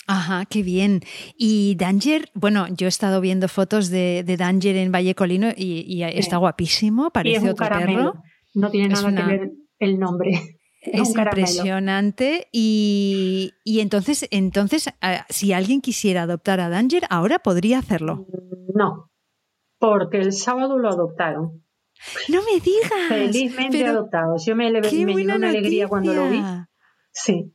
Ajá, qué bien. Y Danger, bueno, yo he estado viendo fotos de, Danger en Valle Colino y, está guapísimo, parece otro perro. No tiene nada que ver el nombre. Es, impresionante. Y, entonces, entonces, si alguien quisiera adoptar a Danger, ahora podría hacerlo. No, porque el sábado lo adoptaron. No me digas. Felizmente adoptados. Yo me, me dio una alegría cuando lo vi. Sí.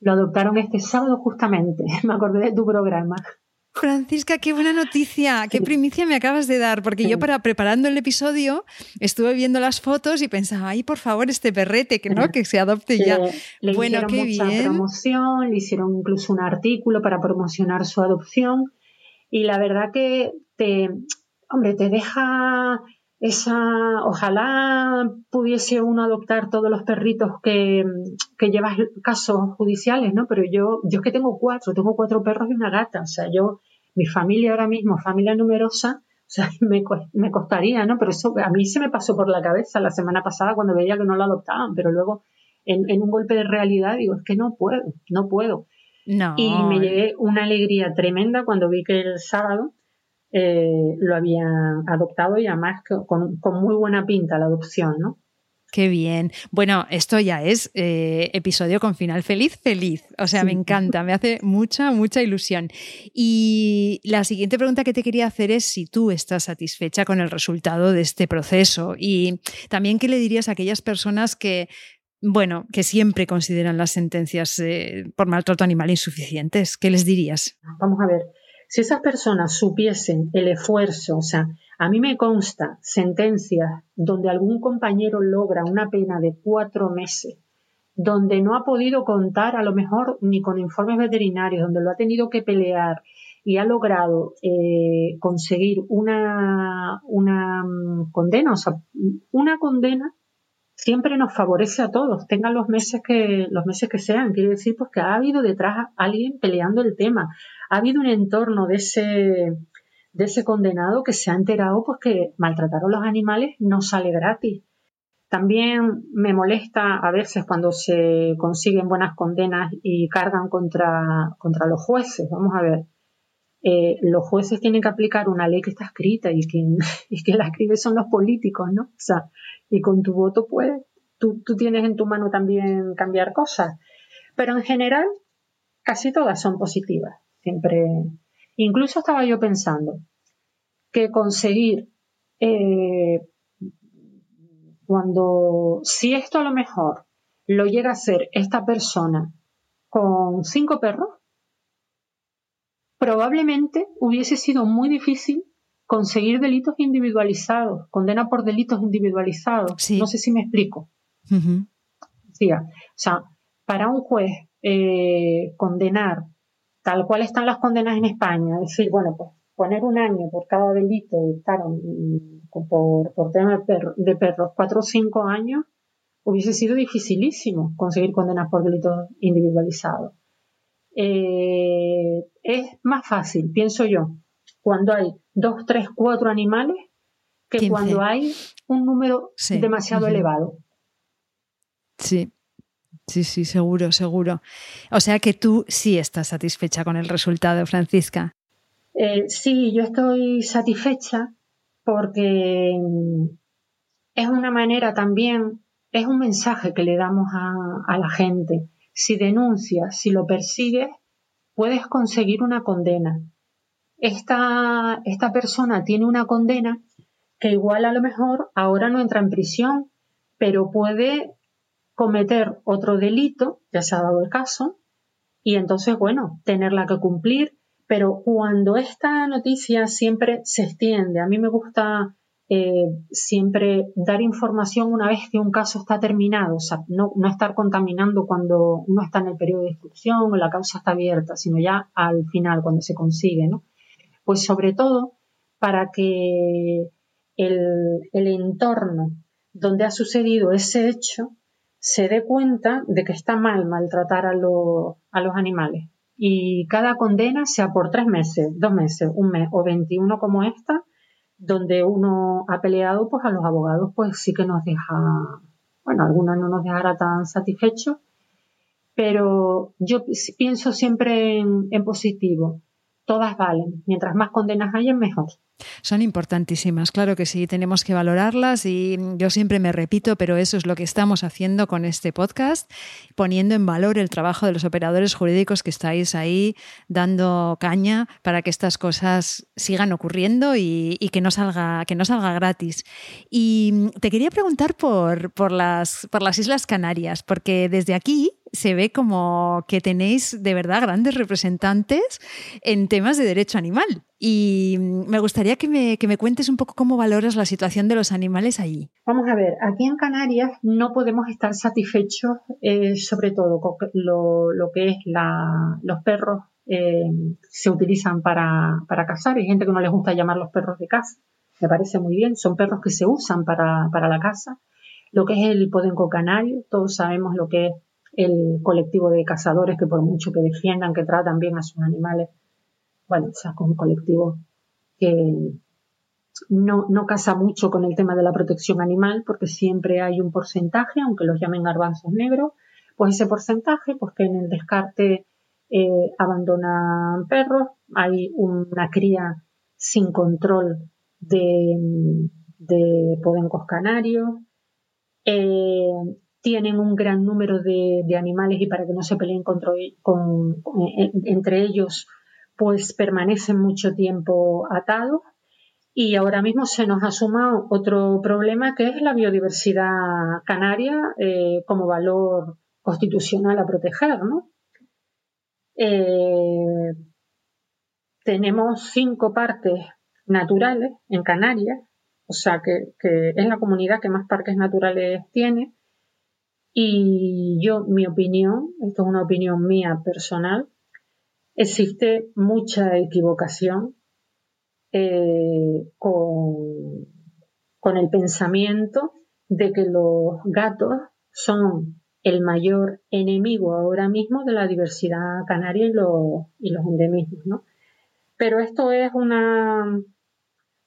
Lo adoptaron este sábado justamente. Me acordé de tu programa. Francisca, qué buena noticia, qué primicia me acabas de dar, porque yo para preparando el episodio estuve viendo las fotos y pensaba, ay, por favor, este perrete, que no, que se adopte ya. Le, bueno, qué mucha bien. promoción, le hicieron incluso un artículo para promocionar su adopción y la verdad que te, hombre, te deja esa, ojalá pudiese uno adoptar todos los perritos que, que llevas casos judiciales, ¿no? Pero yo, yo es que tengo cuatro, tengo cuatro perros y una gata, o sea, yo, mi familia ahora mismo, familia numerosa, o sea, me, me costaría, ¿no? Pero eso a mí se me pasó por la cabeza la semana pasada cuando veía que no lo adoptaban, pero luego en, en un golpe de realidad digo, es que no puedo, no puedo. No. Y me llevé una alegría tremenda cuando vi que el sábado eh, lo había adoptado y además con, muy buena pinta la adopción, ¿no? Qué bien. Bueno, esto ya es eh, episodio con final feliz, feliz. O sea, me encanta, me hace mucha, mucha ilusión. Y la siguiente pregunta que te quería hacer es si tú estás satisfecha con el resultado de este proceso y también qué le dirías a aquellas personas que bueno, que siempre consideran las sentencias eh, por maltrato animal insuficientes. ¿Qué les dirías? Vamos a ver, si esas personas supiesen el esfuerzo, o sea, a mí me consta sentencias donde algún compañero logra una pena de cuatro meses, donde no ha podido contar a lo mejor ni con informes veterinarios, donde lo ha tenido que pelear y ha logrado eh, conseguir una, una mm, condena, o sea, una condena siempre nos favorece a todos, tengan los meses que, los meses que sean. Quiere decir pues, que ha habido detrás alguien peleando el tema. Ha habido un entorno de ese, de ese condenado que se ha enterado pues, que maltratar a los animales no sale gratis. También me molesta a veces cuando se consiguen buenas condenas y cargan contra, los jueces. Vamos a ver. Eh, los jueces tienen que aplicar una ley que está escrita y quien, y quien la escribe son los políticos, ¿no? O sea, y con tu voto, pues, tú, tú tienes en tu mano también cambiar cosas. Pero en general, casi todas son positivas. Siempre. Incluso estaba yo pensando que conseguir eh, cuando si esto a lo mejor lo llega a hacer esta persona con cinco perros, probablemente hubiese sido muy difícil conseguir delitos individualizados, condena por delitos individualizados. No sé si me explico. sí, o sea, para un juez eh, condenar tal cual están las condenas en España, decir, bueno, pues poner un año por cada delito, por, por tema de, perros, cuatro o cinco años, hubiese sido dificilísimo conseguir condenas por delitos individualizados. Eh, es más fácil, pienso yo, cuando hay dos, tres, cuatro animales que cuando hay un número demasiado elevado. Sí, sí, sí, seguro, seguro. O sea que tú sí estás satisfecha con el resultado, Francisca. Eh, sí, yo estoy satisfecha porque mm, es una manera también, es un mensaje que le damos a, la gente. Si denuncias, si lo persigues, puedes conseguir una condena esta, esta persona tiene una condena que igual a lo mejor ahora no entra en prisión, pero puede cometer otro delito, ya se ha dado el caso, y entonces, bueno, tenerla que cumplir, pero cuando esta noticia siempre se extiende, a mí me gusta eh, siempre dar información una vez que un caso está terminado, o sea, no, no, estar contaminando cuando uno está en el periodo de instrucción o la causa está abierta, sino ya al final, cuando se consigue, ¿no? Pues sobre todo para que el, entorno donde ha sucedido ese hecho se dé cuenta de que está mal maltratar a, los animales. Y cada condena sea por tres meses, dos meses, un mes o 21 como esta, donde uno ha peleado, pues a los abogados pues sí que nos deja, bueno, algunos no nos dejará tan satisfechos, pero yo pienso siempre en positivo todas valen. Mientras más condenas haya, mejor. Son importantísimas, claro que sí, tenemos que valorarlas y yo siempre me repito, pero eso es lo que estamos haciendo con este podcast, poniendo en valor el trabajo de los operadores jurídicos que estáis ahí dando caña para que estas cosas sigan ocurriendo y, que, no salga, que no salga gratis. Y te quería preguntar por, por, las, por las Islas Canarias, porque desde aquí se ve como que tenéis de verdad grandes representantes en temas de derecho animal. Y me gustaría que me, que me cuentes un poco cómo valoras la situación de los animales allí. Vamos a ver, aquí en Canarias no podemos estar satisfechos eh, sobre todo con lo, lo que es la, los perros eh, se utilizan para, para cazar. Hay gente que no les gusta llamar los perros de caza. Me parece muy bien. Son perros que se usan para, para la caza. Lo que es el podenco canario, todos sabemos lo que es el colectivo de cazadores que por mucho que defiendan, que tratan bien a sus animales, bueno, o sea, con un colectivo que no, no casa mucho con el tema de la protección animal, porque siempre hay un porcentaje, aunque los llamen garbanzos negros, pues ese porcentaje, pues que en el descarte eh, abandonan perros, hay una cría sin control de, de podencos canarios, eh, tienen un gran número de, animales y para que no se peleen entre ellos, pues permanecen mucho tiempo atados. Y ahora mismo se nos ha sumado otro problema que es la biodiversidad canaria eh, como valor constitucional a proteger, eh, tenemos cinco parques naturales en Canarias, o sea que, es la comunidad que más parques naturales tiene. Y yo, mi opinión, esto es una opinión mía personal, existe mucha equivocación eh, con, con el pensamiento de que los gatos son el mayor enemigo ahora mismo de la diversidad canaria y los, y los endemismos, ¿no? Pero esto es una,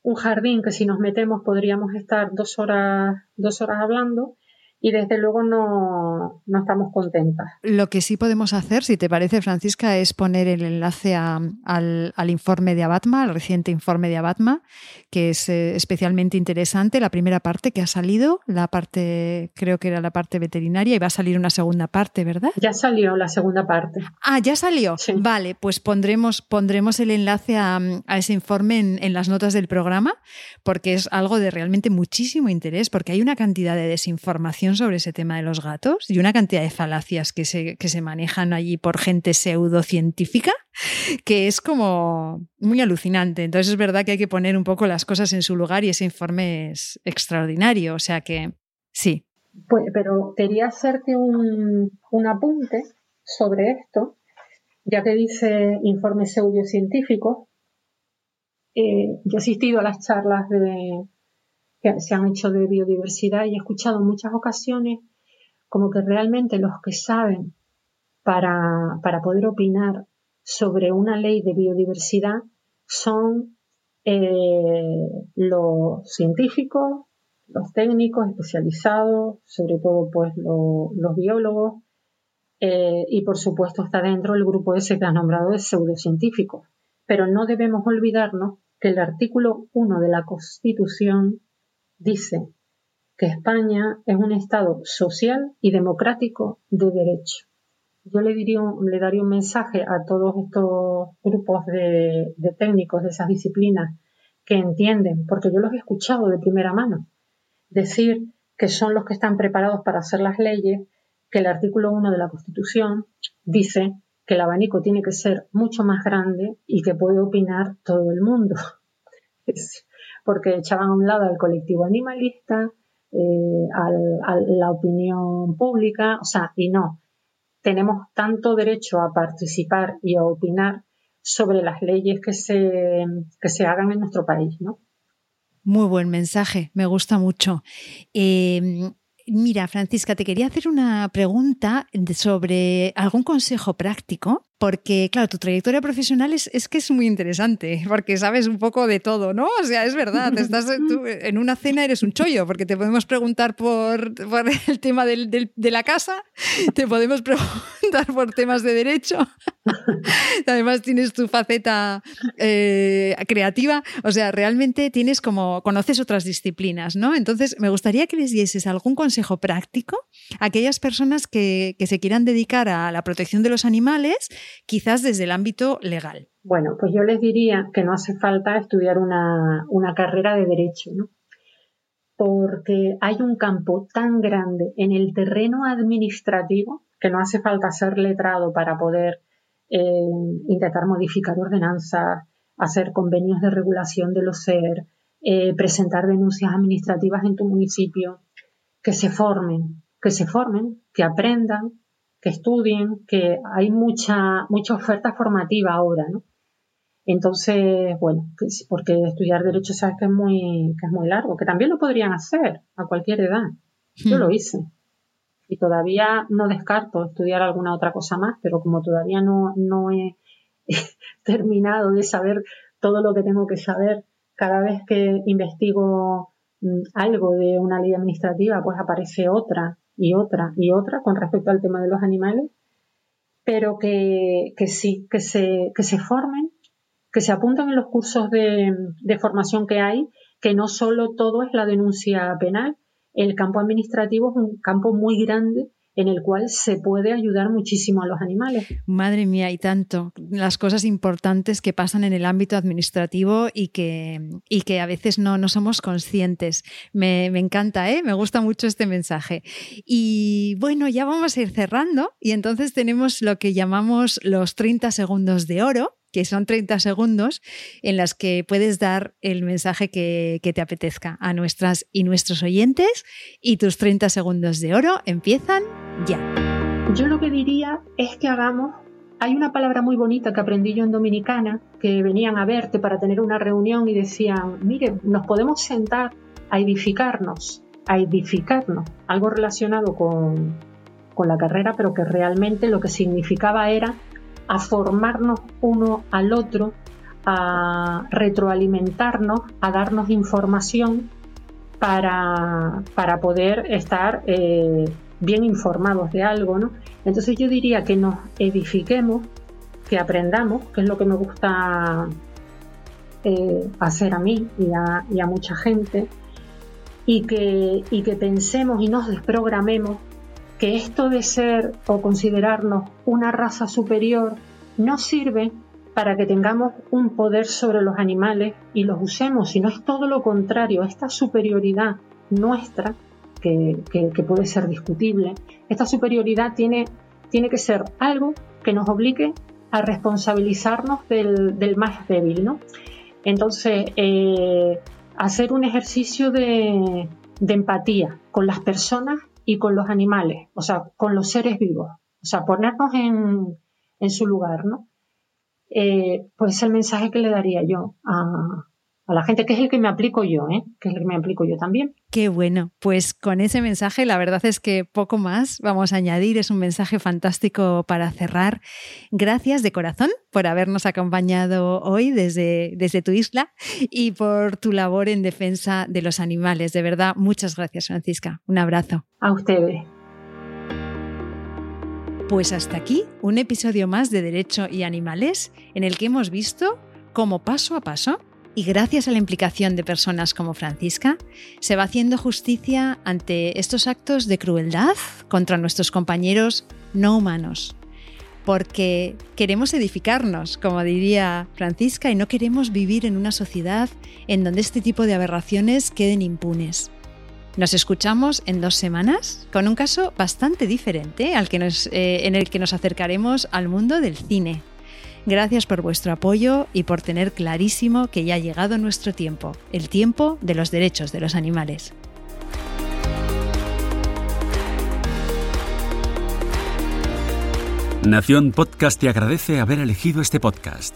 un jardín que si nos metemos podríamos estar dos horas, dos horas hablando y desde luego no, no, estamos contentas. Lo que sí podemos hacer, si te parece, Francisca, es poner el enlace al, al, informe de Abatma, al reciente informe de Abatma, que es eh, especialmente interesante. La primera parte que ha salido, la parte, creo que era la parte veterinaria, y va a salir una segunda parte, ¿verdad? Ya salió la segunda parte. Ah, ya salió. Vale, pues pondremos, pondremos el enlace a, a ese informe en, en las notas del programa, porque es algo de realmente muchísimo interés, porque hay una cantidad de desinformación sobre ese tema de los gatos y una cantidad de falacias que se, que se manejan allí por gente pseudocientífica que es como muy alucinante. Entonces es verdad que hay que poner un poco las cosas en su lugar y ese informe es extraordinario. O sea que sí. Pues, pero quería hacerte un, un apunte sobre esto, ya que dice informe pseudocientífico. Eh, yo he asistido a las charlas de, que se han hecho de biodiversidad y he escuchado en muchas ocasiones como que realmente los que saben para, para poder opinar sobre una ley de biodiversidad son eh, los científicos, los técnicos especializados, sobre todo pues los biólogos, eh, y por supuesto está dentro el grupo ese que has nombrado de pseudocientíficos. Pero no debemos olvidarnos que el artículo 1 de la Constitución dice que España es un Estado social y democrático de derecho. Yo le, diría, le daría un mensaje a todos estos grupos de, técnicos de esas disciplinas que entienden, porque yo los he escuchado de primera mano, decir que son los que están preparados para hacer las leyes, que el artículo 1 de la Constitución dice que el abanico tiene que ser mucho más grande y que puede opinar todo el mundo. porque echaban a un lado al colectivo animalista, eh, a la opinión pública, o sea, y no, tenemos tanto derecho a participar y a opinar sobre las leyes que se, que se hagan en nuestro país, ¿no? Muy buen mensaje, me gusta mucho. Eh, mira, Francisca, te quería hacer una pregunta sobre algún consejo práctico porque, claro, tu trayectoria profesional es, es, que es muy interesante, porque sabes un poco de todo, ¿no? O sea, es verdad, estás en una cena eres un chollo, porque te podemos preguntar por, por el tema del, del, de la casa, te podemos preguntar por temas de derecho, además tienes tu faceta eh, creativa, o sea, realmente tienes como, conoces otras disciplinas, ¿no? Entonces, me gustaría que les dieses algún consejo práctico a aquellas personas que, que se quieran dedicar a la protección de los animales quizás desde el ámbito legal? Bueno, pues yo les diría que no hace falta estudiar una, carrera de derecho, ¿no? porque hay un campo tan grande en el terreno administrativo que no hace falta ser letrado para poder eh, intentar modificar ordenanzas, hacer convenios de regulación de los SER, eh, presentar denuncias administrativas en tu municipio, que se formen, que se formen, que aprendan, que estudien, que hay mucha, mucha oferta formativa ahora, ¿no? Entonces, bueno, porque estudiar derecho sabes que es muy, que es muy largo, que también lo podrían hacer a cualquier edad. Yo lo hmm. hice. Y todavía no descarto estudiar alguna otra cosa más, pero como todavía no, no he terminado de saber todo lo que tengo que saber, cada vez que investigo mm, algo de una ley administrativa, pues aparece otra y otra y otra con respecto al tema de los animales, pero que, que sí, que se, que se formen que se apuntan en los cursos de, formación que hay, que no solo todo es la denuncia penal, el campo administrativo es un campo muy grande en el cual se puede ayudar muchísimo a los animales. Madre mía, y tanto. Las cosas importantes que pasan en el ámbito administrativo y que, y que a veces no, no somos conscientes. Me, me encanta, ¿eh? me gusta mucho este mensaje. Y bueno, ya vamos a ir cerrando y entonces tenemos lo que llamamos los 30 segundos de oro que son 30 segundos en las que puedes dar el mensaje que, te apetezca a nuestras y nuestros oyentes y tus 30 segundos de oro empiezan ya. Yo lo que diría es que hagamos hay una palabra muy bonita que aprendí yo en Dominicana, que venían a verte para tener una reunión y decían, mire, nos podemos sentar a edificarnos, a edificarnos, algo relacionado con, con la carrera, pero que realmente lo que significaba era a formarnos uno al otro, a retroalimentarnos, a darnos información para, para poder estar eh, bien informados de algo, ¿no? Entonces yo diría que nos edifiquemos, que aprendamos, que es lo que me gusta eh, hacer a mí y a, y a mucha gente, y que, y que pensemos y nos desprogramemos que esto de ser o considerarnos una raza superior no sirve para que tengamos un poder sobre los animales y los usemos, sino es todo lo contrario, esta superioridad nuestra, que, puede ser discutible, esta superioridad tiene, tiene, que ser algo que nos obligue a responsabilizarnos del, más débil, ¿no? Entonces, eh, hacer un ejercicio de, de empatía con las personas y con los animales, o sea, con los seres vivos. O sea, ponernos en, en su lugar, ¿no? Eh, pues es el mensaje que le daría yo a, a la gente, que es el que me aplico yo, ¿eh? que es el que me aplico yo también. Qué bueno, pues con ese mensaje la verdad es que poco más vamos a añadir, es un mensaje fantástico para cerrar. Gracias de corazón por habernos acompañado hoy desde, desde tu isla y por tu labor en defensa de los animales. De verdad, muchas gracias Francisca. Un abrazo. A ustedes. Pues hasta aquí un episodio más de Derecho y Animales en el que hemos visto cómo paso a paso y gracias a la implicación de personas como Francisca, se va haciendo justicia ante estos actos de crueldad contra nuestros compañeros no humanos. Porque queremos edificarnos, como diría Francisca, y no queremos vivir en una sociedad en donde este tipo de aberraciones queden impunes. Nos escuchamos en dos semanas con un caso bastante diferente al que eh, en el que nos acercaremos al mundo del cine. Gracias por vuestro apoyo y por tener clarísimo que ya ha llegado nuestro tiempo, el tiempo de los derechos de los animales. Nación Podcast te agradece haber elegido este podcast.